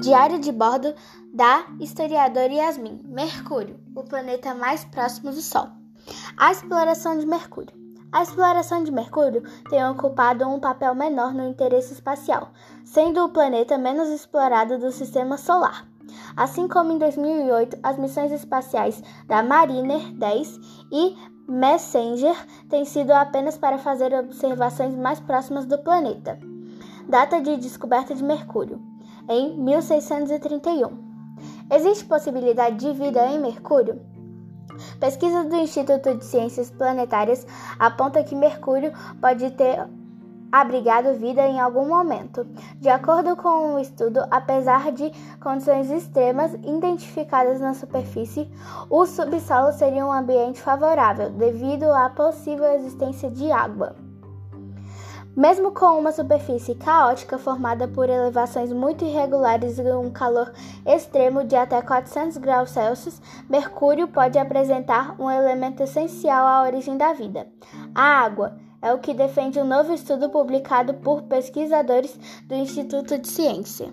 Diário de bordo da historiadora Yasmin. Mercúrio, o planeta mais próximo do Sol. A exploração de Mercúrio. A exploração de Mercúrio tem ocupado um papel menor no interesse espacial, sendo o planeta menos explorado do sistema solar. Assim como em 2008, as missões espaciais da Mariner 10 e Messenger têm sido apenas para fazer observações mais próximas do planeta. Data de descoberta de Mercúrio em 1631. Existe possibilidade de vida em Mercúrio? Pesquisas do Instituto de Ciências Planetárias apontam que Mercúrio pode ter abrigado vida em algum momento. De acordo com o um estudo, apesar de condições extremas identificadas na superfície, o subsolo seria um ambiente favorável devido à possível existência de água. Mesmo com uma superfície caótica formada por elevações muito irregulares e um calor extremo de até 400 graus Celsius, Mercúrio pode apresentar um elemento essencial à origem da vida: a água. É o que defende um novo estudo publicado por pesquisadores do Instituto de Ciência.